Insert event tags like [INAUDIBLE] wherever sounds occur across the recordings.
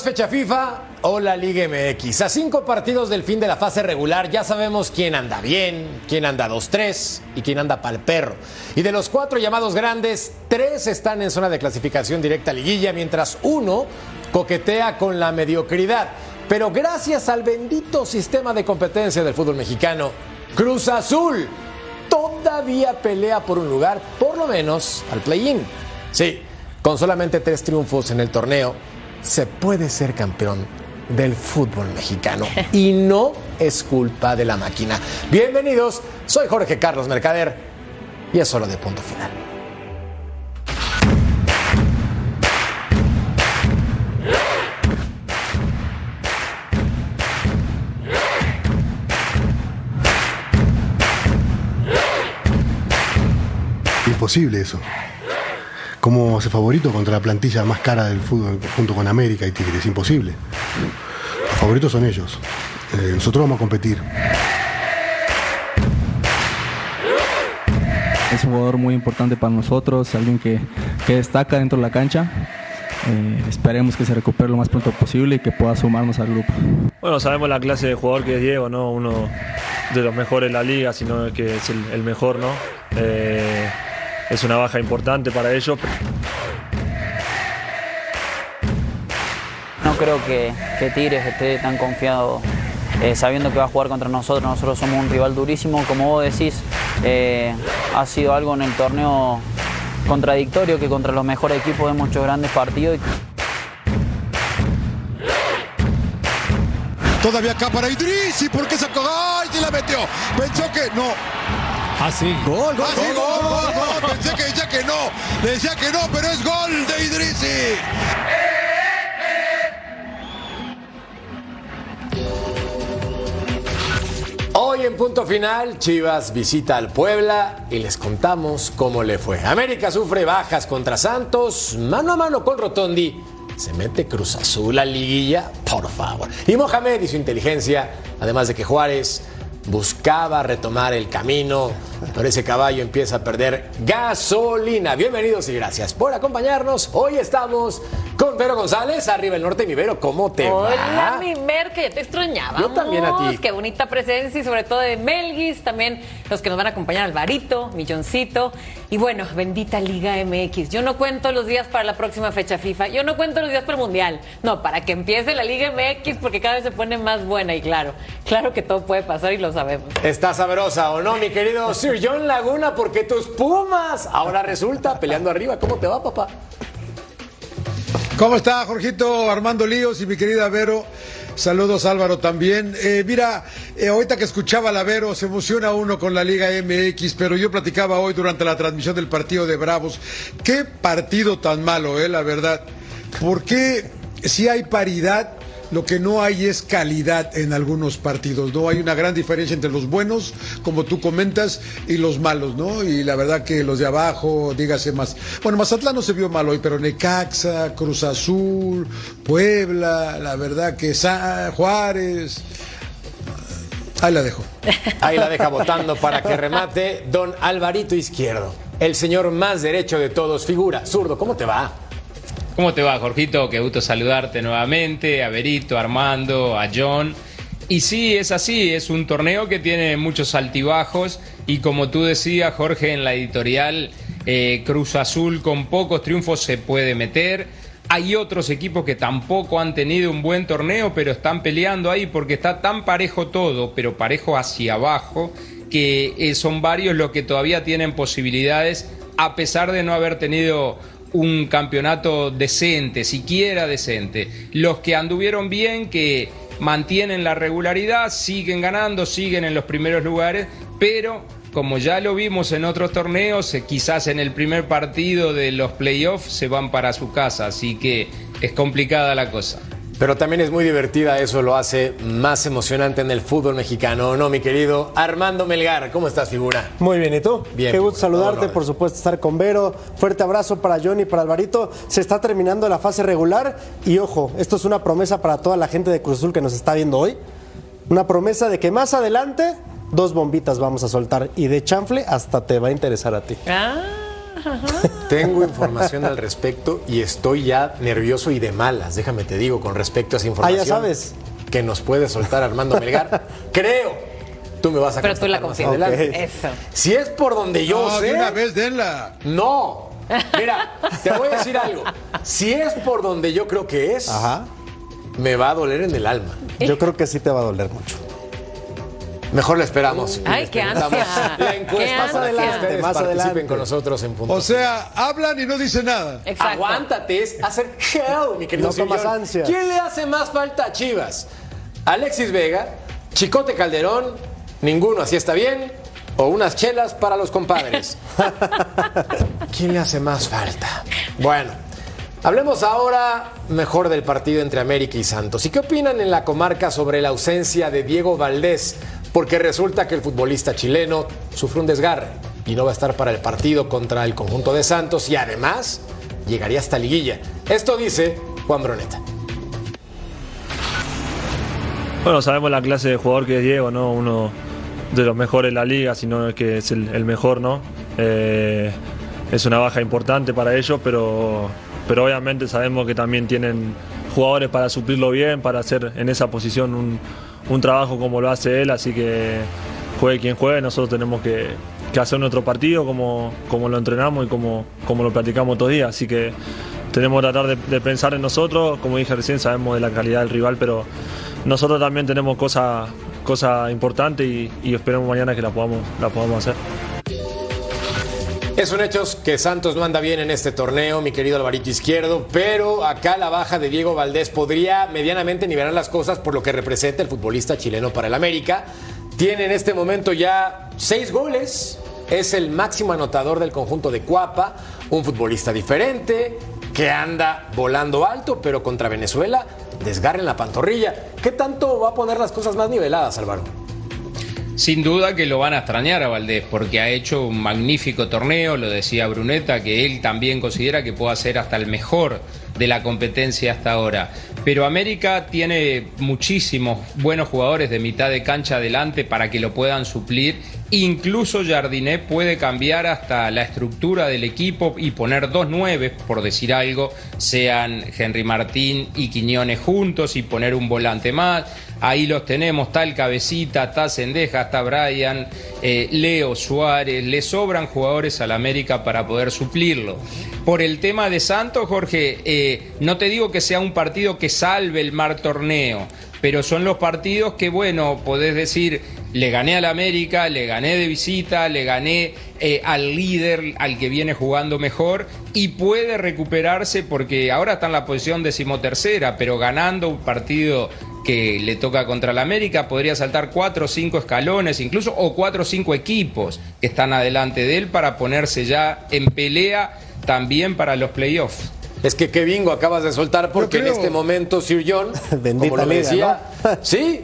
Fecha FIFA, hola Liga MX. A cinco partidos del fin de la fase regular ya sabemos quién anda bien, quién anda 2-3 y quién anda pa'l perro. Y de los cuatro llamados grandes, tres están en zona de clasificación directa a liguilla, mientras uno coquetea con la mediocridad. Pero gracias al bendito sistema de competencia del fútbol mexicano, Cruz Azul todavía pelea por un lugar, por lo menos al play-in. Sí, con solamente tres triunfos en el torneo, se puede ser campeón del fútbol mexicano [LAUGHS] y no es culpa de la máquina. Bienvenidos, soy Jorge Carlos Mercader y es solo de punto final. Imposible eso. ¿Cómo hace favorito contra la plantilla más cara del fútbol junto con América y Tigres? Imposible. Los favoritos son ellos. Eh, nosotros vamos a competir. Es un jugador muy importante para nosotros, alguien que, que destaca dentro de la cancha. Eh, esperemos que se recupere lo más pronto posible y que pueda sumarnos al grupo. Bueno, sabemos la clase de jugador que es Diego, ¿no? Uno de los mejores de la liga, sino que es el, el mejor, ¿no? Eh, es una baja importante para ellos. No creo que, que Tigres esté tan confiado eh, sabiendo que va a jugar contra nosotros. Nosotros somos un rival durísimo, como vos decís, eh, ha sido algo en el torneo contradictorio que contra los mejores equipos de muchos grandes partidos. Todavía acá para Idrisi, ¿por qué sacó? ¡Ay, se la metió! Pensó que no. Ah, sí, gol, gol, Ah, sí, gol, gol, gol. Pensé que decía que no. Decía que no, pero es gol de Idrisi. Hoy en punto final, Chivas visita al Puebla y les contamos cómo le fue. América sufre bajas contra Santos, mano a mano con Rotondi. Se mete Cruz Azul a liguilla, por favor. Y Mohamed y su inteligencia, además de que Juárez buscaba retomar el camino, pero ese caballo empieza a perder gasolina. Bienvenidos y gracias por acompañarnos. Hoy estamos con Vero González, arriba el norte. Mi Vero, ¿cómo te Hola, va? mi Mer, que ya te extrañaba. Yo también a ti. Qué bonita presencia y sobre todo de Melguis, también los que nos van a acompañar, Alvarito, Milloncito. Y bueno, bendita Liga MX. Yo no cuento los días para la próxima fecha FIFA, yo no cuento los días para el Mundial. No, para que empiece la Liga MX porque cada vez se pone más buena y claro, claro que todo puede pasar y lo sabemos. Está sabrosa o no, mi querido [LAUGHS] Sir John Laguna, porque tus Pumas ahora resulta peleando arriba. ¿Cómo te va, papá? ¿Cómo está, Jorgito? Armando Líos y mi querida Vero. Saludos, Álvaro, también. Eh, mira, eh, ahorita que escuchaba a la Vero, se emociona uno con la Liga MX, pero yo platicaba hoy durante la transmisión del partido de Bravos. Qué partido tan malo, eh, la verdad. ¿Por qué si hay paridad? Lo que no hay es calidad en algunos partidos, ¿no? Hay una gran diferencia entre los buenos, como tú comentas, y los malos, ¿no? Y la verdad que los de abajo, dígase más. Bueno, Mazatlán no se vio mal hoy, pero Necaxa, Cruz Azul, Puebla, la verdad que Sa- Juárez. Ahí la dejo. Ahí la deja votando para que remate don Alvarito Izquierdo, el señor más derecho de todos, figura. Zurdo, ¿cómo te va? ¿Cómo te va, Jorgito? Qué gusto saludarte nuevamente, a Berito, a Armando, a John. Y sí, es así, es un torneo que tiene muchos altibajos y como tú decías, Jorge, en la editorial, eh, Cruz Azul con pocos triunfos se puede meter. Hay otros equipos que tampoco han tenido un buen torneo, pero están peleando ahí porque está tan parejo todo, pero parejo hacia abajo, que eh, son varios los que todavía tienen posibilidades, a pesar de no haber tenido un campeonato decente, siquiera decente. Los que anduvieron bien, que mantienen la regularidad, siguen ganando, siguen en los primeros lugares, pero como ya lo vimos en otros torneos, eh, quizás en el primer partido de los playoffs se van para su casa, así que es complicada la cosa. Pero también es muy divertida, eso lo hace más emocionante en el fútbol mexicano, ¿no, mi querido Armando Melgar? ¿Cómo estás, figura? Muy bien, ¿y tú? Bien. Qué gusto saludarte, por supuesto, estar con Vero. Fuerte abrazo para Johnny, para Alvarito. Se está terminando la fase regular y ojo, esto es una promesa para toda la gente de Cruz Azul que nos está viendo hoy. Una promesa de que más adelante dos bombitas vamos a soltar y de chanfle hasta te va a interesar a ti. Ah, [LAUGHS] Tengo información al respecto y estoy ya nervioso y de malas, déjame te digo, con respecto a esa información. Ah, sabes. Que nos puede soltar Armando Melgar. [LAUGHS] Creo. Tú me vas a Pero tú la confirmas. adelante. Eso. Si es por donde yo No, sé. de una vez denla. No. Mira, te voy a decir algo. Si es por donde yo creo que es, Ajá. me va a doler en el alma. Yo creo que sí te va a doler mucho. Mejor le esperamos. Ay, qué ansia. La encuesta ansia. ustedes Más participen adelante. con nosotros en punto. O sea, hablan y no dicen nada. Exacto. Aguántate, es hacer hell, mi querido No tomas ansias. ¿Quién le hace más falta a Chivas? ¿Alexis Vega? ¿Chicote Calderón? ¿Ninguno así está bien? ¿O unas chelas para los compadres? [LAUGHS] ¿Quién le hace más falta? Bueno, hablemos ahora mejor del partido entre América y Santos. ¿Y qué opinan en la comarca sobre la ausencia de Diego Valdés? Porque resulta que el futbolista chileno sufre un desgarre y no va a estar para el partido contra el conjunto de Santos y además llegaría hasta liguilla. Esto dice Juan Broneta. Bueno, sabemos la clase de jugador que es Diego, ¿no? Uno de los mejores de la liga, si no es que es el, el mejor, ¿no? Eh, es una baja importante para ellos, pero, pero obviamente sabemos que también tienen jugadores para suplirlo bien, para hacer en esa posición un, un trabajo como lo hace él, así que juegue quien juegue, nosotros tenemos que, hacer nuestro partido como, como lo entrenamos y como, como lo platicamos todos los días, así que tenemos que tratar de, pensar en nosotros, como dije recién, sabemos de la calidad del rival, pero nosotros también tenemos cosas cosa importantes y, y esperemos mañana que la podamos, la podamos hacer. Es un hecho que Santos no anda bien en este torneo, mi querido Alvarito Izquierdo, pero acá la baja de Diego Valdés podría medianamente nivelar las cosas por lo que representa el futbolista chileno para el América. Tiene en este momento ya seis goles, es el máximo anotador del conjunto de Cuapa, un futbolista diferente que anda volando alto, pero contra Venezuela desgarra en la pantorrilla. ¿Qué tanto va a poner las cosas más niveladas, Álvaro? Sin duda que lo van a extrañar a Valdés porque ha hecho un magnífico torneo, lo decía Bruneta, que él también considera que puede ser hasta el mejor de la competencia hasta ahora. Pero América tiene muchísimos buenos jugadores de mitad de cancha adelante para que lo puedan suplir. Incluso Jardiné puede cambiar hasta la estructura del equipo y poner dos nueve, por decir algo, sean Henry Martín y Quiñones juntos y poner un volante más. Ahí los tenemos, el Cabecita, está Sendeja, está Brian, eh, Leo Suárez, le sobran jugadores al América para poder suplirlo. Por el tema de Santos, Jorge, eh, no te digo que sea un partido que salve el mar torneo, pero son los partidos que, bueno, podés decir, le gané al América, le gané de visita, le gané eh, al líder, al que viene jugando mejor, y puede recuperarse porque ahora está en la posición decimotercera, pero ganando un partido que le toca contra el América, podría saltar cuatro o cinco escalones, incluso, o cuatro o cinco equipos que están adelante de él para ponerse ya en pelea también para los playoffs. Es que qué bingo acabas de soltar porque en este momento Sir John, [LAUGHS] Bendita como lo decía, [LAUGHS] sí,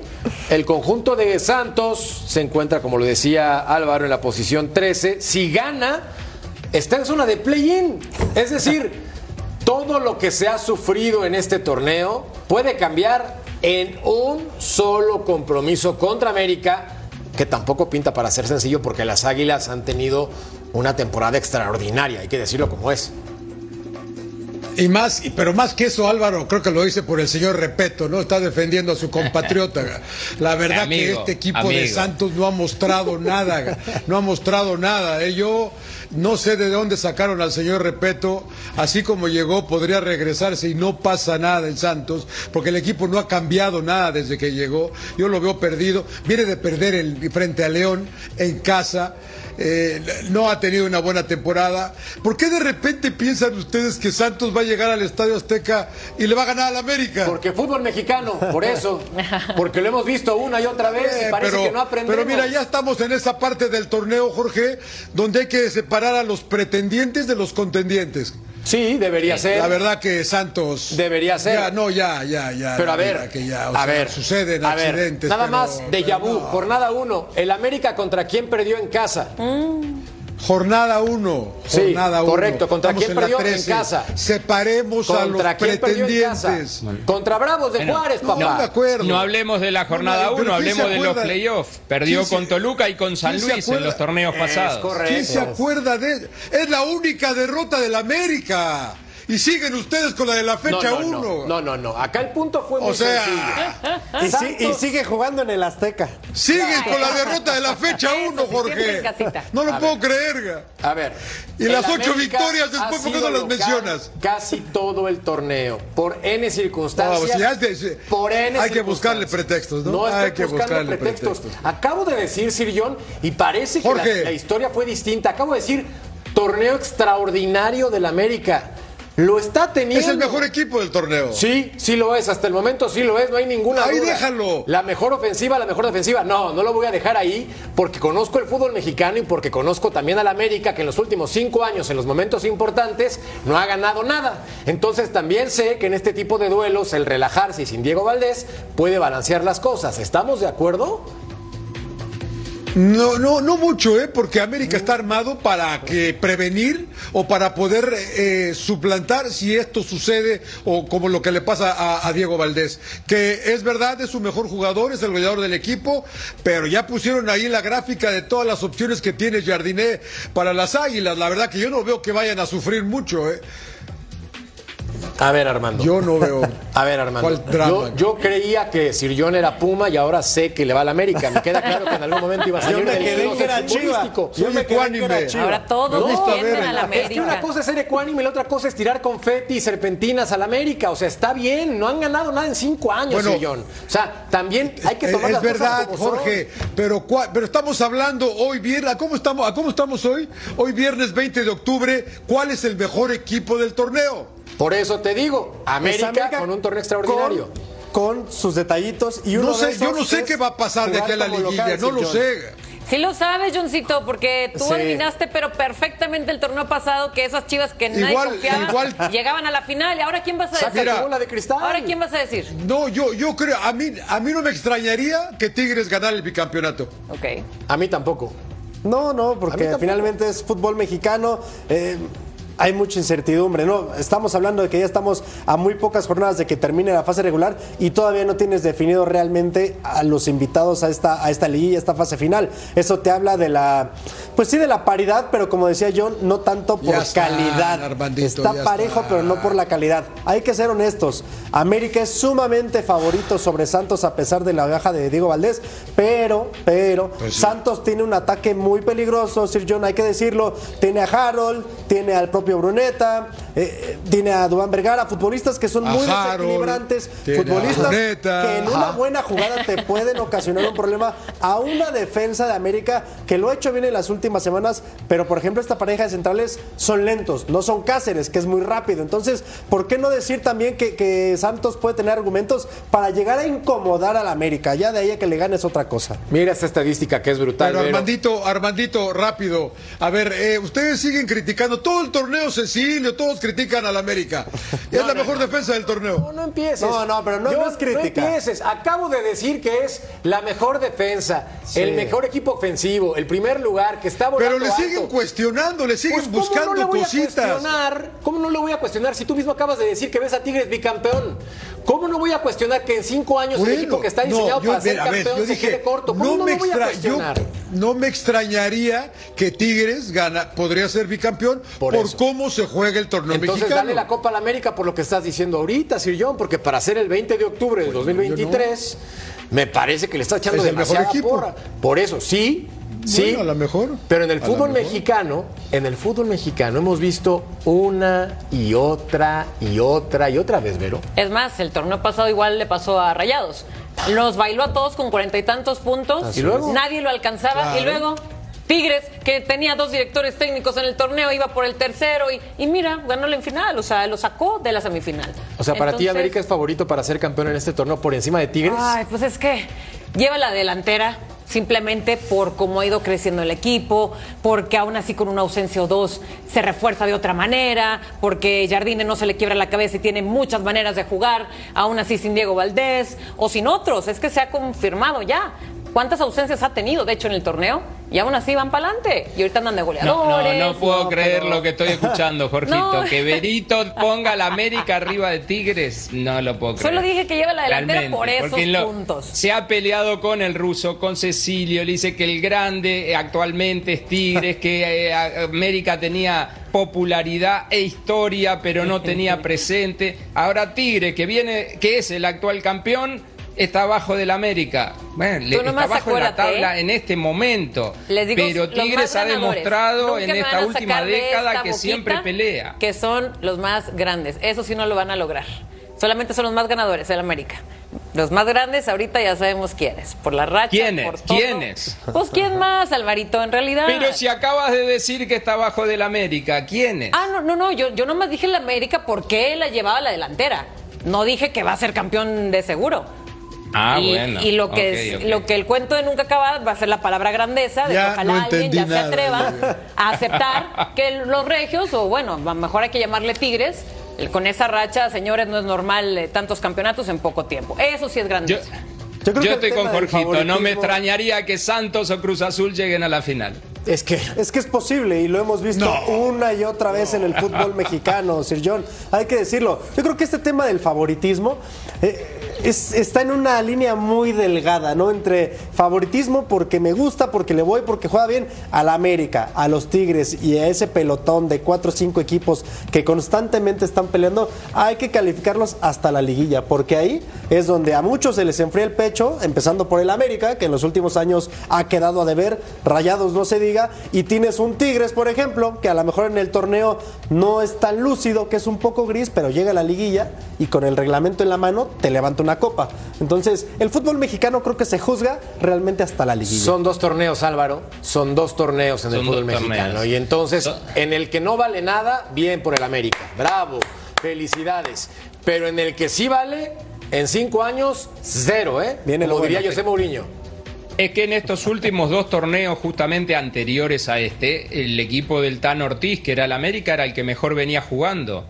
el conjunto de Santos se encuentra, como lo decía Álvaro, en la posición 13. Si gana, está en zona de play-in. Es decir, [LAUGHS] todo lo que se ha sufrido en este torneo puede cambiar en un solo compromiso contra América, que tampoco pinta para ser sencillo porque las Águilas han tenido una temporada extraordinaria, hay que decirlo como es. Y más, pero más que eso, Álvaro, creo que lo dice por el señor Repeto, ¿no? Está defendiendo a su compatriota. [LAUGHS] La verdad que este equipo de. Santos no ha mostrado nada, no ha mostrado nada. ¿eh? Yo no sé de dónde sacaron al señor Repeto, así como llegó, podría regresarse y no pasa nada en Santos, porque el equipo no ha cambiado nada desde que llegó. Yo lo veo perdido. Viene de perder el, frente a León en casa. eh, no ha tenido una buena temporada. ¿Por qué de repente piensan ustedes que Santos va a llegar al Estadio Azteca y le va a ganar al América? Porque fútbol mexicano, por eso. [LAUGHS] Porque lo hemos visto una y otra vez y Eh, parece pero, que no aprendemos. pero mira, ya estamos en esa parte del torneo, Jorge, donde hay que separar a los pretendientes de los contendientes. Sí, debería ser. La verdad que Santos. Debería ser. Ya, no, ya, ya, ya. Pero a ver, que ya, o a sea, ver, suceden a ver, accidentes. nada pero- más de vu, no. jornada uno. El América contra quién perdió en casa. Jornada 1. Sí, correcto. ¿Contra Estamos quién perdió? En 13. casa. Separemos a los ¿Contra quién perdió en casa? pretendientes. Contra Bravos de Bueno, Juárez, No, papá. de acuerdo. No hablemos de la jornada No, no, 1, pero ¿quién se hablemos de los playoffs. Perdió ¿Quién se- con Toluca y con San Luis en los torneos Es pasados. correcto. ¿Quién se acuerda de Es la única derrota del América. Y siguen ustedes con la de la fecha no, 1. no, no, no, no. Acá el punto fue muy O sea, sencillo. Y, si- y sigue jugando en el Azteca. Siguen con la derrota de la fecha Eso 1, sí, siempre Jorge. No lo A puedo creer. ga. A ver. Y las ocho América victorias después, ¿por qué no las mencionas? Casi todo el torneo. Por N No, circunstancias. pues ya es de- por N hay que buscarle pretextos, ¿no? No Hay que buscarle pretextos. pretextos. Acabo de decir, Sir John, y parece que la, la historia fue distinta. Acabo de decir, torneo extraordinario del América. Lo está teniendo. Es el mejor equipo del torneo. Sí, sí lo es, hasta el momento sí lo es, no hay ninguna Ahí duda. déjalo. La mejor ofensiva, la mejor defensiva. No, no lo voy a dejar ahí porque conozco el fútbol mexicano y porque conozco también al América que en los últimos cinco años, en los momentos importantes, no ha ganado nada. Entonces también sé que en este tipo de duelos el relajarse y sin Diego Valdés puede balancear las cosas. ¿Estamos de acuerdo? No, no, no mucho, ¿eh? Porque América está armado para que prevenir o para poder eh, suplantar si esto sucede o como lo que le pasa a, Diego Valdés. Que es verdad, es su mejor jugador, es el goleador del equipo, pero ya pusieron ahí la gráfica de todas las opciones que tiene Jardiné para las Águilas. La verdad que yo no veo que vayan a sufrir mucho, ¿eh? A ver, Armando. Yo no veo. [LAUGHS] A ver, Armando. ¿Cuál drama? Yo, yo creía que Sir John era Puma y ahora sé que le va a la América. Me queda claro que en algún momento iba a salir Yo me quedé que era Chiva. Yo Soy me quedé en que era ecuánime. Chiva. Ahora todos gusta defienden ver a la el- Es que una América. cosa es ser ecuánime y la otra cosa es tirar confeti y serpentinas al América. O sea, está bien, no han ganado nada en cinco años, Bueno, Sir John. O sea, también hay que tomar es las verdad, cosas como son. Jorge, pero, cua- pero estamos hablando hoy viernes, ¿a cómo estamos, ¿a cómo estamos hoy? Hoy viernes 20 de octubre, ¿cuál es el mejor equipo del torneo? Por eso te digo, América, Es América con un torneo extraordinario. Con, con sus detallitos y uno No de sé, yo esos no sé qué va a pasar de aquí a la liguilla, no lo John. sé. Sí lo sabes, Johncito, porque tú Sí. adivinaste, pero perfectamente el torneo pasado que esas chivas que nadie Igual- confiaba igual- llegaban a la final. ¿Y ahora quién vas a Saca decir? la bola de cristal. ¿Ahora quién vas a decir? No, yo, yo creo, a mí, a mí no me extrañaría que Tigres ganara el bicampeonato. Ok. A mí tampoco. No, no, porque finalmente es fútbol mexicano. eh, hay mucha incertidumbre, ¿no? Estamos hablando de que ya estamos a muy pocas jornadas de que termine la fase regular y todavía no tienes definido realmente a los invitados a esta, a esta liguilla, a esta fase final. Eso te habla de la, pues sí, de la paridad, pero como decía John, no tanto por calidad. Armandito, está parejo, pero no por la calidad. Hay que ser honestos. América es sumamente favorito sobre Santos a pesar de la baja de Diego Valdés, pero, pero, Pues sí. Santos tiene un ataque muy peligroso, Sir John, hay que decirlo. Tiene a Harold, tiene al propio Bruneta, eh, tiene a Duván Vergara, futbolistas que son A muy Harold, desequilibrantes, futbolistas Bruneta. que en una buena jugada te [LAUGHS] pueden ocasionar un problema a una defensa de América que lo ha hecho bien en las últimas semanas, pero por ejemplo esta pareja de centrales son lentos, no son Cáceres, que es muy rápido. Entonces, ¿por qué no decir también que, que Santos puede tener argumentos para llegar a incomodar al América? Ya de ahí a que le ganes otra cosa. Mira esta estadística que es brutal. Pero. Armandito, Armandito, rápido. A ver, eh, ustedes siguen criticando todo el torneo Cecilio, todos critican al América. [LAUGHS] es la mejor defensa del torneo. No, no empieces. No, no, pero no- Yo- no es crítica. empieces. Acabo de decir que es la mejor defensa, el mejor equipo ofensivo, el primer lugar, que está volando Pero le siguen alto. cuestionando, le siguen Pues, ¿cómo buscando no le voy cositas. A cuestionar? ¿Cómo no lo voy a cuestionar si tú mismo acabas de decir que ves a Tigres bicampeón? ¿Cómo no voy a cuestionar que en cinco años el Bueno, equipo que está no, diseñado yo- para ser a ver, campeón yo se quede corto? ¿Cómo no, no, me lo voy a cuestionar? yo- no me extrañaría que Tigres gana, podría ser bicampeón por, cómo se juega el torneo Entonces mexicano. dale la Copa a la América por lo que estás diciendo ahorita, Sir John, porque para ser el 20 de octubre del 2023 me parece que le está echando Es el demasiada porra. Por eso, sí, sí. Bueno, a lo mejor. Pero en el fútbol mexicano, en el fútbol mexicano hemos visto una y otra y otra y otra vez, Vero. Es más, el torneo pasado igual le pasó a Rayados. Los bailó a todos con cuarenta y tantos puntos. Así ¿Y luego? Nadie lo alcanzaba. Claro. Y luego, Tigres, que tenía dos directores técnicos en el torneo, iba por el tercero. Y, y mira, ganó en final. O sea, lo sacó de la semifinal. O sea, para ti América es favorito para ser campeón en este torneo por encima de Tigres. Ay, pues es que lleva la delantera simplemente por cómo ha ido creciendo el equipo, porque aún así con una ausencia o dos se refuerza de otra manera, porque Jardine no se le quiebra la cabeza y tiene muchas maneras de jugar, aún así sin Diego Valdés o sin otros, es que se ha confirmado ya. ¿Cuántas ausencias ha tenido, de hecho, en el torneo? Y aún así van para adelante. Y ahorita andan de goleadores. no, no puedo No, creer pero- lo que estoy escuchando, [LAUGHS] Jorgito. Que Berito ponga la América arriba de Tigres, no lo puedo creer. Solo dije que lleva la delantera Realmente, por esos lo- puntos. Se ha peleado con el ruso, con Cecilio, le dice que el grande eh, actualmente es Tigres, que eh, América tenía popularidad e historia, pero no tenía [LAUGHS] presente. Ahora Tigre, que viene, que es el actual campeón, está abajo del América. Bueno, le- está abajo de la acuérdate, tabla ¿eh? en este momento. Les digo, pero Tigres ha demostrado en esta última década esta que siempre pelea. Que son los más grandes. Eso sí no lo van a lograr. Solamente son los más ganadores, el América. Los más grandes ahorita ya sabemos quiénes. Por la racha, ¿Quiénes? por todo. ¿Quiénes? Pues quién más, Alvarito, en realidad. Pero si acabas de decir que está abajo del América, ¿quiénes? Ah, no, no, no, yo, yo nomás dije el América porque él la llevaba a la delantera. No dije que va a ser campeón de seguro. Ah, y, bueno. y lo que es- lo que el cuento de nunca acabar va a ser la palabra grandeza de Ya que ojalá no alguien ya se atreva a aceptar que los regios o bueno mejor hay que llamarle tigres el- con esa racha señores no es normal eh, tantos campeonatos en poco tiempo eso sí es Yo, grandeza Yo creo yo que estoy con Jorgito, no me extrañaría que Santos o Cruz Azul lleguen a la final. Es que Es que es posible y lo hemos visto No. una y otra vez en el fútbol [LAUGHS] mexicano, Sir John. Hay que decirlo. Yo creo que este tema del favoritismo eh, es- está en una línea muy delgada, ¿no? Entre favoritismo porque me gusta, porque le voy, porque juega bien a la América, a los Tigres y a ese pelotón de cuatro o cinco equipos que constantemente están peleando, hay que calificarlos hasta la liguilla, porque ahí es donde a muchos se les enfría el pecho, empezando por el América, que en los últimos años ha quedado a deber, rayados no se diga, y tienes un Tigres, por ejemplo, que a lo mejor en el torneo no es tan lúcido, que es un poco gris, pero llega a la liguilla y con el reglamento en la mano te levanta una copa. Entonces, el fútbol mexicano creo que se juzga realmente hasta la liguilla. Son dos torneos, Álvaro. Son dos torneos en el fútbol mexicano. torneos. Y entonces, en el que no vale nada, bien por el América. Bravo, felicidades. Pero en el que sí vale, en cinco años, cero, ¿eh? Viene lo Como diría bueno. José Mourinho. Es que en estos últimos dos torneos, justamente anteriores a este, el equipo del Tan Ortiz, que era el América, era el que mejor venía jugando.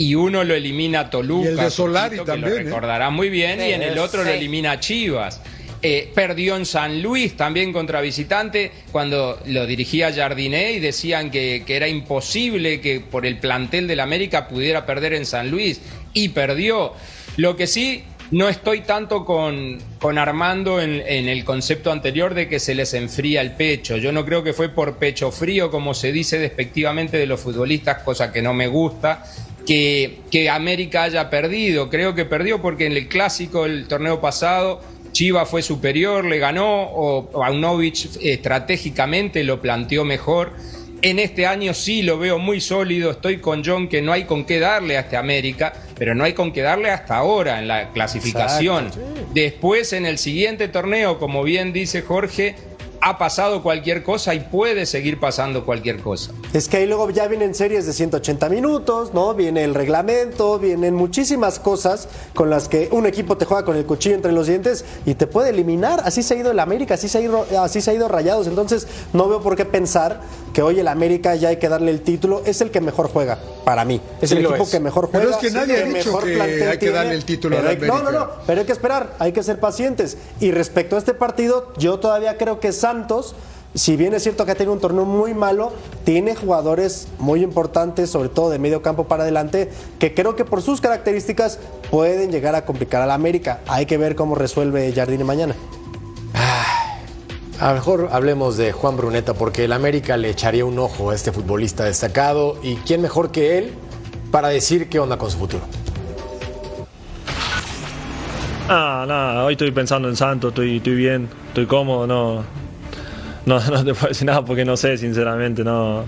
Y uno lo elimina a Toluca. Y el de Solari Jorgito, que Lo ¿eh? recordará muy bien. Sí, y en el otro lo elimina a Chivas. Eh, perdió en San Luis también contra visitante cuando lo dirigía Jardiné y decían que, que era imposible que por el plantel del América pudiera perder en San Luis y perdió. Lo que sí no estoy tanto con, con Armando en, en el concepto anterior de que se les enfría el pecho. Yo no creo que fue por pecho frío, como se dice despectivamente de los futbolistas, cosa que no me gusta, que, que América haya perdido. Creo que perdió porque en el clásico, el torneo pasado, Chiva fue superior, le ganó, o Paunovic estratégicamente lo planteó mejor. En este año sí lo veo muy sólido, estoy con John que no hay con qué darle a este América, pero no hay con qué darle hasta ahora en la clasificación. Después en el siguiente torneo, como bien dice Jorge, ha pasado cualquier cosa y puede seguir pasando cualquier cosa. Es que ahí luego ya vienen series de 180 minutos, ¿no? Viene el reglamento, vienen muchísimas cosas con las que un equipo te juega con el cuchillo entre los dientes y te puede eliminar. Así se ha ido el América, así se ha ido, así se ha ido Rayados. Entonces, no veo por qué pensar que hoy el América ya hay que darle el título. Es el que mejor juega, para mí. Es Sí el equipo es. que mejor juega. Pero es que nadie ha dicho que hay que tiene, darle el título pero al hay- No, no, América. no. Pero hay que esperar, hay que ser pacientes. Y respecto a este partido, yo todavía creo que Santos si bien es cierto que ha tenido un torneo muy malo, tiene jugadores muy importantes, sobre todo de medio campo para adelante, que creo que por sus características pueden llegar a complicar a la América. Hay que ver cómo resuelve Jardine mañana. A lo mejor hablemos de Juan Bruneta, porque el América le echaría un ojo a este futbolista destacado. ¿Y quién mejor que él para decir qué onda con su futuro? Ah, nada, hoy estoy pensando en Santos, estoy, estoy bien, estoy cómodo, no, no, no te puedo decir nada porque no sé, sinceramente, no,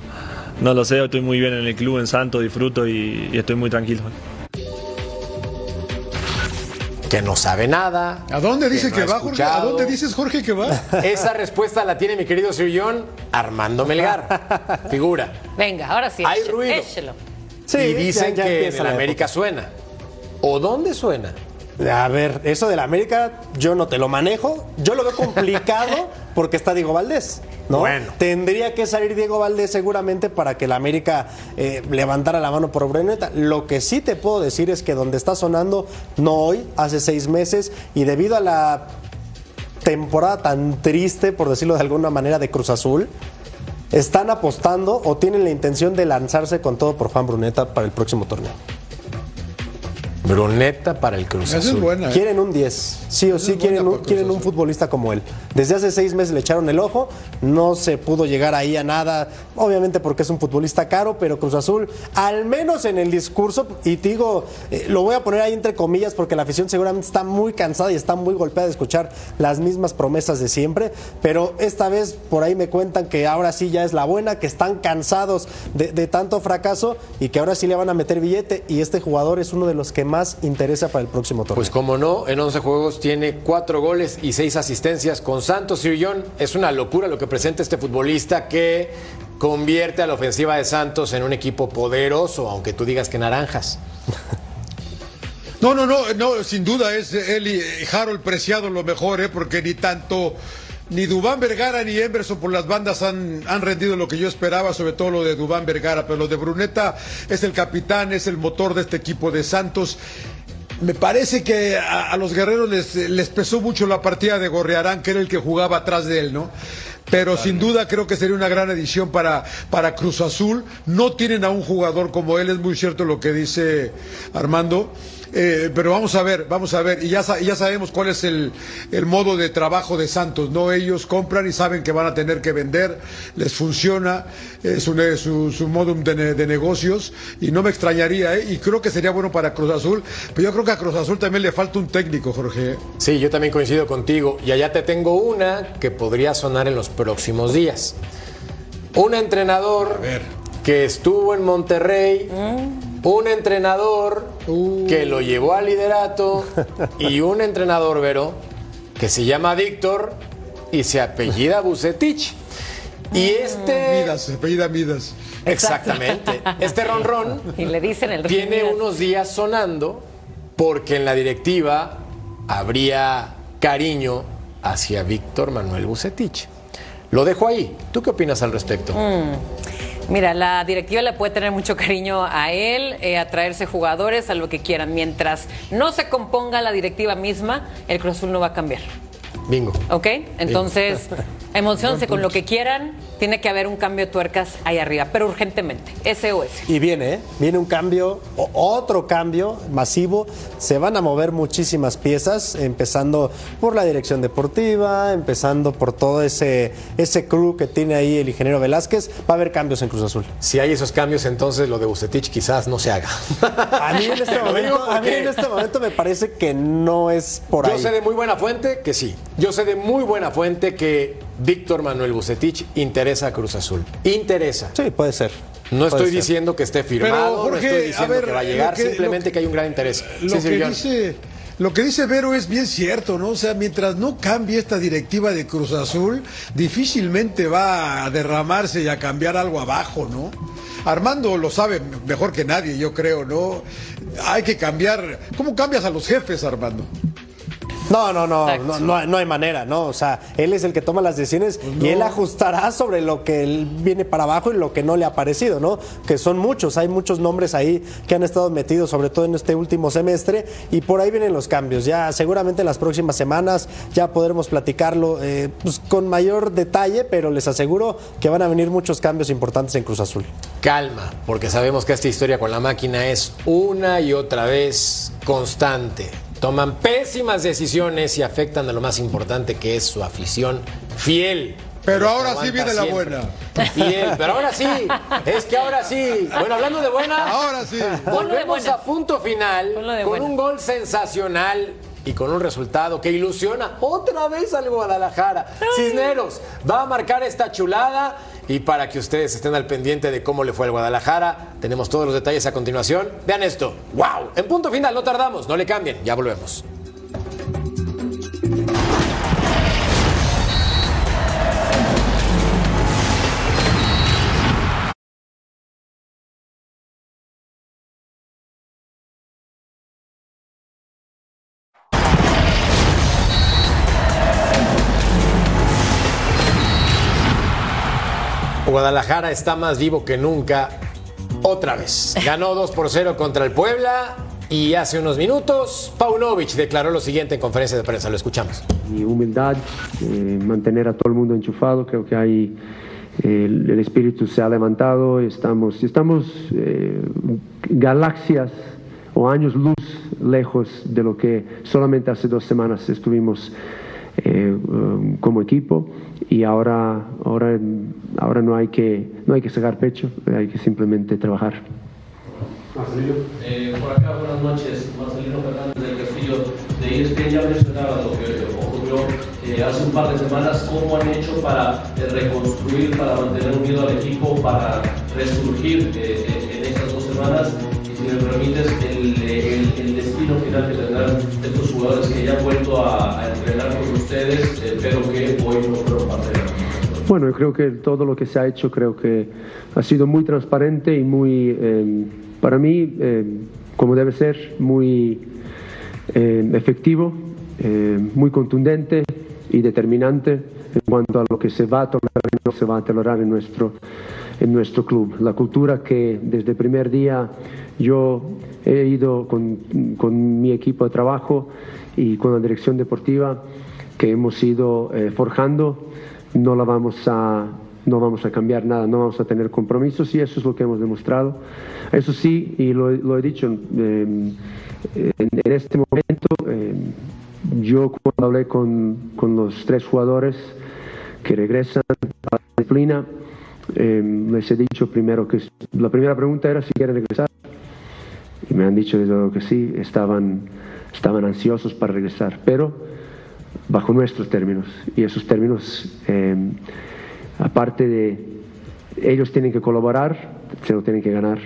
no lo sé, estoy muy bien en el club, en Santos, disfruto y, y estoy muy tranquilo. Que no sabe nada. ¿A dónde dice no que, va, Jorge? ¿A dónde dices, Jorge, que va? [LAUGHS] Esa respuesta la tiene mi querido Sirillón, Armando Melgar. [LAUGHS] Figura. Venga, ahora sí. Hay échelo, ruido. échelo. y dicen ya- ya que en la América suena. ¿O dónde suena? A ver, eso de la América yo no te lo manejo. Yo lo veo complicado [LAUGHS] porque está Diego Valdés. ¿no? Bueno. Tendría que salir Diego Valdés seguramente para que la América eh, levantara la mano por Bruneta. Lo que sí te puedo decir es que donde está sonando, no hoy, hace seis meses, y debido a la temporada tan triste, por decirlo de alguna manera, de Cruz Azul, están apostando o tienen la intención de lanzarse con todo por Juan Bruneta para el próximo torneo. Bruneta para el Cruz es Azul. buena. ¿eh? Quieren un 10, sí o sí quieren un, quieren un futbolista como él. Desde hace seis meses le echaron el ojo, no se pudo llegar ahí a nada, obviamente porque es un futbolista caro, pero Cruz Azul, al menos en el discurso, y te digo, eh, lo voy a poner ahí entre comillas porque la afición seguramente está muy cansada y está muy golpeada de escuchar las mismas promesas de siempre, pero esta vez por ahí me cuentan que ahora sí ya es la buena, que están cansados de, de tanto fracaso y que ahora sí le van a meter billete y este jugador es uno de los que más interesa para el próximo torneo. Pues como no, en 11 juegos tiene 4 goles y 6 asistencias con Santos Sirillón. Es una locura lo que presenta este futbolista que convierte a la ofensiva de Santos en un equipo poderoso, aunque tú digas que naranjas. No, no, no, no, sin duda es él y Harold Preciado lo mejor, ¿eh? porque ni tanto, ni Dubán Vergara ni Emerson por las bandas han, han rendido lo que yo esperaba, sobre todo lo de Dubán Vergara, pero lo de Bruneta es el capitán, es el motor de este equipo de Santos. Me parece que a, a los guerreros les, les pesó mucho la partida de Gorriarán, que era el que jugaba atrás de él, ¿no? Pero sin duda creo que sería una gran edición para, para Cruz Azul. No tienen a un jugador como él, es muy cierto lo que dice Armando. Eh, pero vamos a ver, vamos a ver, y ya, ya sabemos cuál es el, el modo de trabajo de Santos, ¿no? Ellos compran y saben que van a tener que vender, les funciona, es un, es su, su modum de, de negocios, y no me extrañaría, ¿eh? Y creo que sería bueno para Cruz Azul, pero yo creo que a Cruz Azul también le falta un técnico, Jorge. ¿eh? Sí, yo también coincido contigo. Y allá te tengo una que podría sonar en los próximos días. Un entrenador que estuvo en Monterrey, un entrenador que lo llevó al liderato y un entrenador, Vero, que se llama Víctor y se apellida Bucetich. Y este... Midas, se apellida Midas. Exactamente. Este ronrón Y le dicen el tiene Midas. unos días sonando porque en la directiva habría cariño hacia Víctor Manuel Bucetich. Lo dejo ahí. ¿Tú qué opinas al respecto? Mira, la directiva le puede tener mucho cariño a él, eh, a traerse jugadores, a lo que quieran. Mientras no se componga la directiva misma, el Cruz Azul no va a cambiar. Bingo. ¿Ok? Entonces, [LAUGHS] emocionense con lo que quieran. Tiene que haber un cambio de tuercas ahí arriba, pero urgentemente. SOS. Y viene, ¿eh? Viene un cambio, otro cambio masivo. Se van a mover muchísimas piezas, empezando por la dirección deportiva, empezando por todo ese, ese crew que tiene ahí el ingeniero Velázquez. Va a haber cambios en Cruz Azul. Si hay esos cambios, entonces lo de Bucetich quizás no se haga. A mí en este, [LAUGHS] momento, a mí en este momento me parece que no es por Yo ahí. sé de muy buena fuente que sí. Yo sé de muy buena fuente que Víctor Manuel Bucetich interesa a Cruz Azul. Interesa. Sí, puede ser. No estoy ser. diciendo que esté firmado, Jorge, no estoy diciendo ver, que va a llegar, que- simplemente que hay un gran interés. Lo Sí, que dice, lo que dice Vero es bien cierto, ¿no? O sea, mientras no cambie esta directiva de Cruz Azul, difícilmente va a derramarse y a cambiar algo abajo, ¿no? Armando lo sabe mejor que nadie, yo creo, ¿no? Hay que cambiar. ¿Cómo cambias a los jefes, Armando? No, no, no, no, no, no hay manera, ¿no? O sea, él es el que toma las decisiones y él ajustará sobre lo que él viene para abajo y lo que no le ha parecido, ¿no? Que son muchos, hay muchos nombres ahí que han estado metidos, sobre todo en este último semestre, y por ahí vienen los cambios. Ya seguramente en las próximas semanas ya podremos platicarlo eh, pues, con mayor detalle, pero les aseguro que van a venir muchos cambios importantes en Cruz Azul. Calma, porque sabemos que esta historia con la máquina es una y otra vez constante. Toman pésimas decisiones y afectan a lo más importante que es su afición fiel. Pero ahora sí viene la siempre. buena. Fiel, pero ahora sí, es que ahora sí. Bueno, hablando de buena, Ahora sí. volvemos a punto final con un gol sensacional y con un resultado que ilusiona otra vez al Guadalajara. Cisneros va a marcar esta chulada y para que ustedes estén al pendiente de cómo le fue al Guadalajara, tenemos todos los detalles a continuación. Vean esto. ¡Wow! En punto final, no tardamos, no le cambien, ya volvemos. Guadalajara está más vivo que nunca, otra vez. Ganó 2 por 0 contra el Puebla y hace unos minutos Paunovic declaró lo siguiente en conferencia de prensa. Lo escuchamos. y humildad, eh, mantener a todo el mundo enchufado. Creo que hay eh, el, el espíritu se ha levantado, estamos, estamos eh, galaxias o años luz lejos de lo que solamente hace dos semanas estuvimos eh, um, como equipo y ahora, ahora, ahora no, hay que, no hay que sacar pecho, hay que simplemente trabajar. Eh, por acá, buenas noches. Marcelino Fernández del Castillo de ESPN ya mencionaba lo que ocurrió eh, hace un par de semanas. ¿Cómo han hecho para eh, reconstruir, para mantener unido al equipo, para resurgir eh, en, en estas dos semanas? Y si me permites, el, el- el destino final que tendrán estos jugadores que ya han vuelto a, a entrenar con ustedes, eh, pero que hoy no fueron parte de la Bueno, yo creo que todo lo que se ha hecho creo que ha sido muy transparente y muy, eh, para mí, eh, como debe ser, muy eh, efectivo, muy contundente y determinante en cuanto a lo que se va a tolerar y no se va a tolerar en nuestro, en nuestro club. La cultura que desde el primer día yo he ido con, con mi equipo de trabajo y con la dirección deportiva que hemos ido eh, forjando, no la vamos a no vamos a cambiar nada, no vamos a tener compromisos y eso es lo que hemos demostrado. Eso sí, y lo, he dicho, eh, en, este momento eh, yo cuando hablé con, con los tres jugadores que regresan a la disciplina, eh, les he dicho primero que la primera pregunta era si quieren regresar y me han dicho desde luego que sí, estaban, estaban ansiosos para regresar, pero bajo nuestros términos. Y esos términos, eh, aparte de ellos tienen que colaborar, se lo tienen que ganar.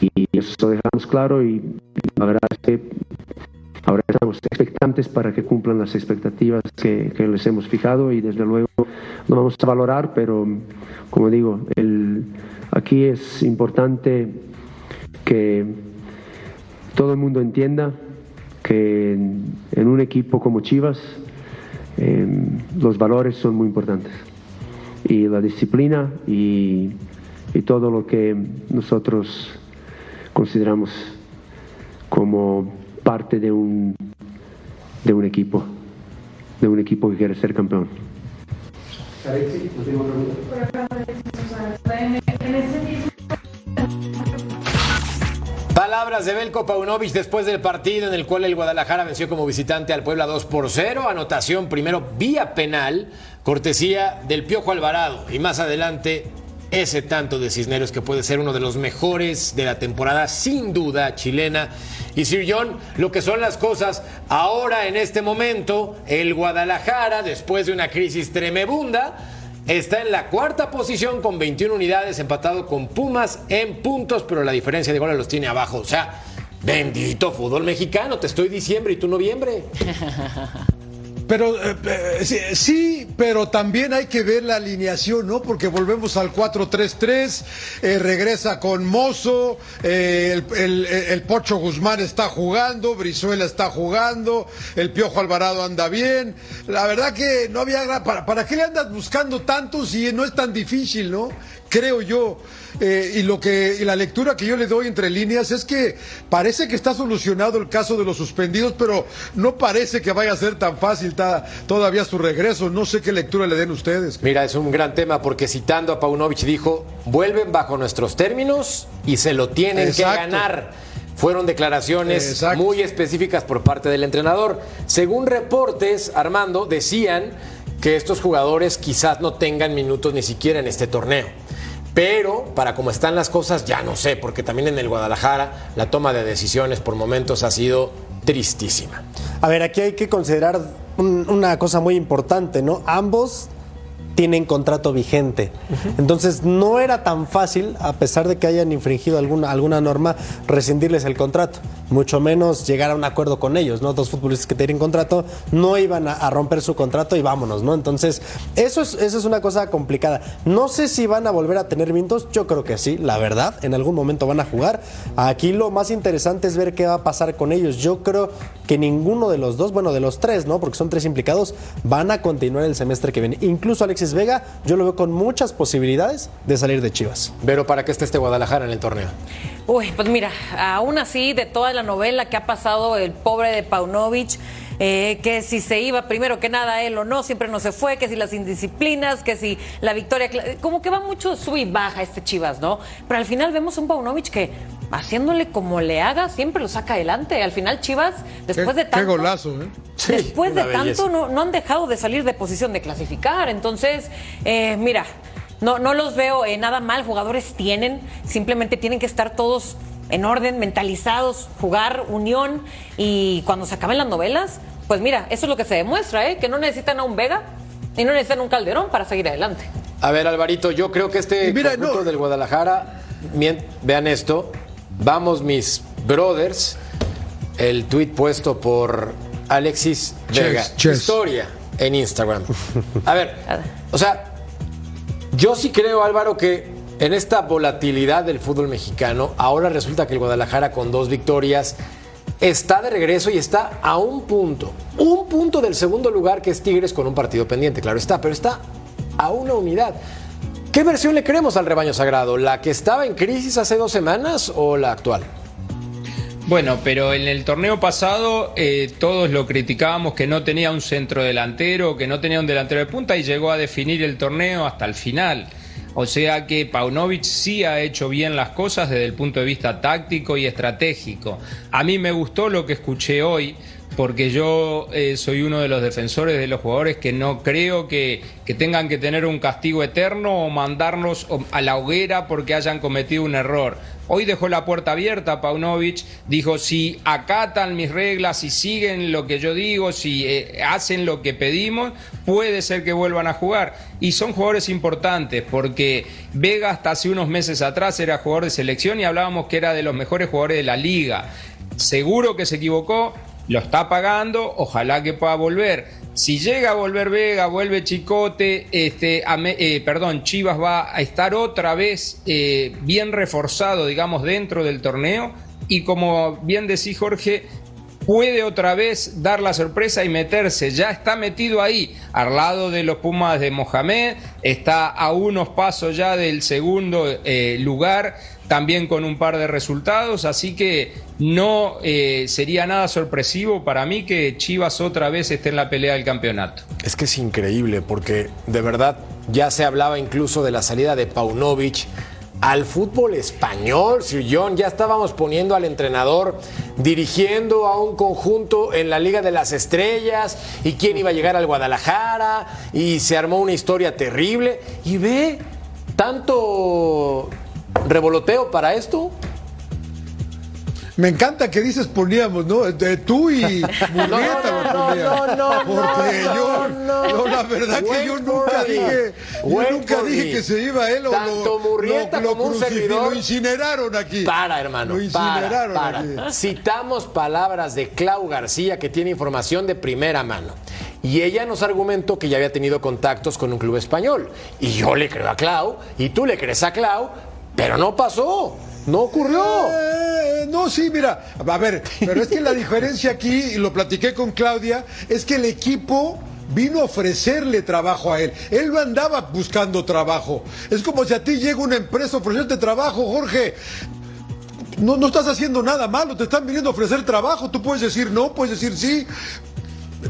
Y eso lo dejamos claro y la verdad es que ahora estamos expectantes para que cumplan las expectativas que, que les hemos fijado y desde luego lo vamos a valorar, pero como digo, el, aquí es importante que todo el mundo entienda que en, en un equipo como Chivas eh, los valores son muy importantes y la disciplina y, y todo lo que nosotros consideramos como parte de un, de un equipo, de un equipo que quiere ser campeón. Palabras de Belko Paunovic después del partido en el cual el Guadalajara venció como visitante al Puebla 2 por 0. Anotación primero vía penal, cortesía del Piojo Alvarado. Y más adelante, ese tanto de Cisneros que puede ser uno de los mejores de la temporada, sin duda, chilena. Y Sir John, lo que son las cosas ahora en este momento, el Guadalajara, después de una crisis tremebunda, Está en la cuarta posición con 21 unidades, empatado con Pumas en puntos, pero la diferencia de goles los tiene abajo. O sea, bendito fútbol mexicano, te estoy diciembre y tú noviembre. [LAUGHS] Pero eh, eh, sí, pero también hay que ver la alineación, ¿no? Porque volvemos al 4-3-3, eh, regresa con Mozo, eh, el, el- Pocho Guzmán está jugando, Brizuela está jugando, el Piojo Alvarado anda bien. La verdad que no había... ¿Para, para qué le andas buscando tanto si no es tan difícil, no? Creo yo. Eh, y lo que y la lectura que yo le doy entre líneas es que parece que está solucionado el caso de los suspendidos, pero no parece que vaya a ser tan fácil ta- todavía su regreso. No sé qué lectura le den ustedes. Mira, es un gran tema porque citando a Paunovic dijo, vuelven bajo nuestros términos y se lo tienen Exacto. que ganar. Fueron declaraciones Exacto. muy específicas por parte del entrenador. Según reportes, Armando, decían que estos jugadores quizás no tengan minutos ni siquiera en este torneo. Pero para cómo están las cosas, ya no sé, porque también en el Guadalajara la toma de decisiones por momentos ha sido tristísima. A ver, aquí hay que considerar un- una cosa muy importante, ¿no? Ambos tienen contrato vigente. Entonces no era tan fácil, a pesar de que hayan infringido alguna, alguna norma, rescindirles el contrato. Mucho menos llegar a un acuerdo con ellos, ¿no? Dos futbolistas que tienen contrato no iban a, a romper su contrato y vámonos, ¿no? Entonces, eso es, eso es una cosa complicada. No sé si van a volver a tener minutos, yo creo que sí, la verdad. En algún momento van a jugar. Aquí lo más interesante es ver qué va a pasar con ellos. Yo creo que ninguno de los dos, bueno, de los tres, ¿no? Porque son tres implicados, van a continuar el semestre que viene. Incluso Alexis Vega, yo lo veo con muchas posibilidades de salir de Chivas. Pero ¿para qué está este Guadalajara en el torneo? Uy, pues mira, aún así, de toda la novela que ha pasado el pobre de Paunovic, eh, que si se iba primero que nada él o no, siempre no se fue, que si las indisciplinas, que si la victoria, como que va mucho sub y baja este Chivas, ¿no? Pero al final vemos a un Paunovic que haciéndole como le haga, siempre lo saca adelante. Al final Chivas, después qué, de qué tanto... golazo, ¿eh? Después de tanto no, no han dejado de salir de posición de clasificar. Entonces, eh, mira, no, no los veo eh, nada mal. Jugadores tienen, simplemente tienen que estar todos en orden, mentalizados, jugar, unión. Y cuando se acaben las novelas, pues mira, eso es lo que se demuestra, ¿eh? que no necesitan a un Vega y no necesitan un Calderón para seguir adelante. A ver, Alvarito, yo creo que este mira, conjunto no- del Guadalajara, vean esto, vamos mis brothers, el tuit puesto por Alexis Vega, historia en Instagram. [LAUGHS] A ver, o sea, yo sí creo, Álvaro, que en esta volatilidad del fútbol mexicano, ahora resulta que el Guadalajara con dos victorias está de regreso y está a un punto, un punto del segundo lugar que es Tigres con un partido pendiente, claro está, pero está a una unidad. ¿Qué versión le creemos al rebaño sagrado? ¿La que estaba en crisis hace dos semanas o la actual? Bueno, pero en el torneo pasado eh, todos lo criticábamos que no tenía un centro delantero, que no tenía un delantero de punta y llegó a definir el torneo hasta el final. O sea que Paunovic sí ha hecho bien las cosas desde el punto de vista táctico y estratégico. A mí me gustó lo que escuché hoy porque yo eh, soy uno de los defensores de los jugadores que no creo que, que tengan que tener un castigo eterno o mandarnos a la hoguera porque hayan cometido un error. Hoy dejó la puerta abierta Paunovic, dijo si acatan mis reglas, si siguen lo que yo digo, si eh, hacen lo que pedimos, puede ser que vuelvan a jugar. Y son jugadores importantes porque Vega hasta hace unos meses atrás era jugador de selección y hablábamos que era de los mejores jugadores de la liga. Seguro que se equivocó, lo está pagando, ojalá que pueda volver. Si llega a volver Vega, vuelve Chicote, este, Ame- eh, perdón, Chivas va a estar otra vez eh, bien reforzado, digamos, dentro del torneo. Y como bien decís, Jorge, puede otra vez dar la sorpresa y meterse. Ya está metido ahí, al lado de los Pumas de Mohamed, está a unos pasos ya del segundo eh, lugar, también con un par de resultados, así que no eh, sería nada sorpresivo para mí que Chivas otra vez esté en la pelea del campeonato. Es que es increíble porque de verdad ya se hablaba incluso de la salida de Paunovic al fútbol español, Sir John. Ya estábamos poniendo al entrenador dirigiendo a un conjunto en la Liga de las Estrellas y quién iba a llegar al Guadalajara y se armó una historia terrible. Y ve tanto revoloteo para esto. Me encanta que dices poníamos, ¿no? De tú y [LAUGHS] Murrieta lo no, ponían. no, no, Porque no, yo, no. no, la verdad que yo nunca dije, yo nunca dije que se iba él o Tanto lo, Murrieta lo, lo como un crucifi- servidor. lo incineraron aquí. Para, hermano. Lo para, incineraron para. aquí. Citamos palabras de Clau García que tiene información de primera mano. y ella nos argumentó que ya había tenido contactos con un club español. Y yo le creo a Clau, y tú le crees a Clau, pero no pasó, no ocurrió. Eh, no, sí, mira, a ver, pero es que la [LAUGHS] diferencia aquí, y lo platiqué con Claudia, es que el equipo vino a ofrecerle trabajo a él. Él no andaba buscando trabajo. Es como si a ti llega una empresa a ofrecerte trabajo, Jorge. No, no estás haciendo nada malo, te están viniendo a ofrecer trabajo. Tú puedes decir no, puedes decir sí.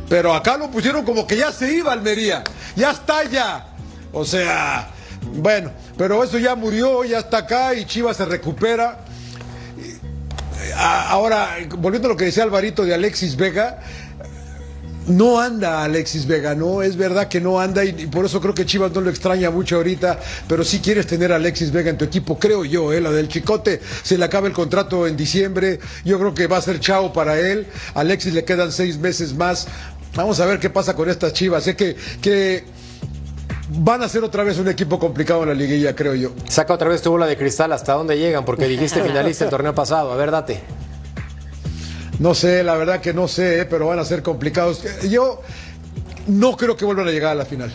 Pero acá lo pusieron como que ya se iba Almería. Ya está ya. O sea, bueno, pero eso ya murió, ya está acá y Chivas se recupera. Ahora, volviendo a lo que decía Alvarito de Alexis Vega, no anda Alexis Vega, no, es verdad que no anda y, por eso creo que Chivas no lo extraña mucho ahorita, pero sí quieres tener a Alexis Vega en tu equipo, creo yo, ¿eh? la del Chicote, se le acaba el contrato en diciembre, yo creo que va a ser chao para él, a Alexis le quedan seis meses más, vamos a ver qué pasa con estas Chivas, sé que, que van a ser otra vez un equipo complicado en la liguilla, creo yo. Saca otra vez tu bola de cristal, ¿hasta dónde llegan? Porque [LAUGHS] dijiste finalista el torneo pasado. A ver, date. No sé, la verdad que no sé, ¿eh? pero van a ser complicados. Yo no creo que vuelvan a llegar a la final.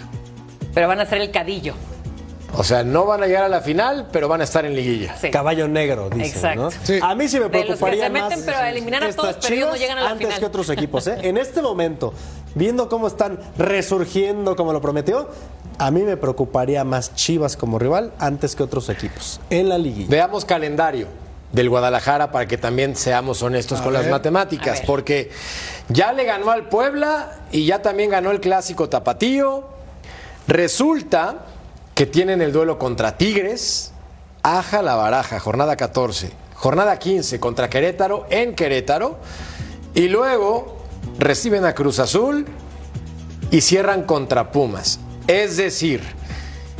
Pero van a ser el cadillo. O sea, no van a llegar a la final, pero van a estar en liguilla. Sí. Caballo negro, dicen, Exacto. ¿no? A mí sí me De los que preocuparía se meten, más pero a eliminar a todos, pero ellos no Chivas llegan a la antes final. que otros equipos, ¿eh? En este momento, viendo cómo están resurgiendo como lo prometió, a mí me preocuparía más Chivas como rival antes que otros equipos en la liguilla. Veamos calendario del Guadalajara para que también seamos honestos A con las matemáticas, porque ya le ganó al Puebla y ya también ganó el clásico Tapatío. Resulta que tienen el duelo contra Tigres, Aja la Baraja, jornada 14, jornada 15 contra Querétaro en Querétaro y luego reciben a Cruz Azul y cierran contra Pumas. Es decir,